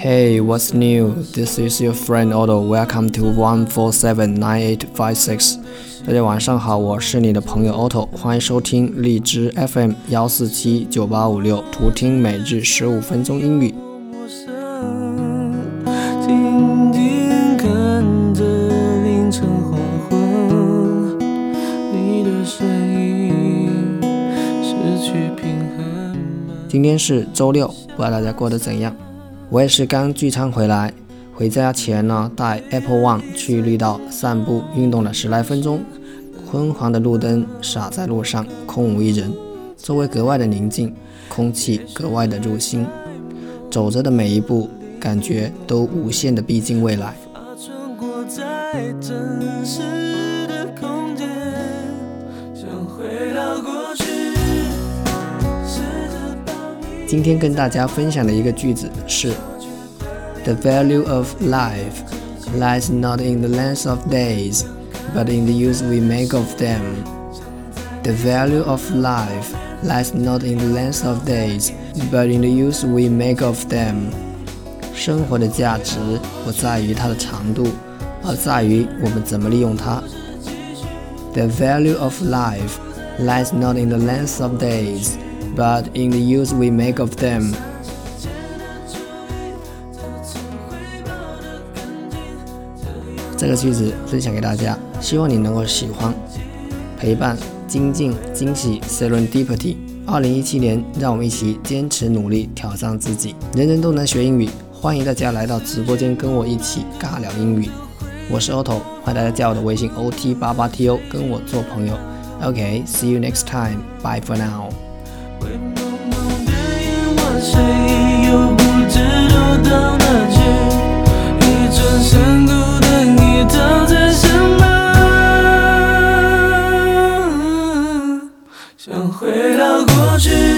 Hey, what's new? This is your friend Otto. Welcome to one four seven nine eight five six. 大家晚上好，我是你的朋友 Otto，欢迎收听荔枝 FM 幺四七九八五六，图听每日十五分钟英语。今天是周六，不知道大家过得怎样？我也是刚聚餐回来，回家前呢，带 Apple One 去绿道散步运动了十来分钟。昏黄的路灯洒在路上，空无一人，周围格外的宁静，空气格外的入心。走着的每一步，感觉都无限的逼近未来。今天跟大家分享的一个句子是：The value of life lies not in the length of days, but in the use we make of them. The value of life lies not in the length of days, but in the use we make of them. 生活的价值不在于它的长度，而在于我们怎么利用它。The value of life lies not in the length of days But in the use we make of them。这个句子分享给大家，希望你能够喜欢。陪伴、精进、惊喜，Serendipity。二零一七年，让我们一起坚持努力，挑战自己。人人都能学英语，欢迎大家来到直播间跟我一起尬聊英语。我是 Otto，欢迎大家加我的微信 OT 八八 TO，跟我做朋友。OK，see you next time，bye for now。想回到过去。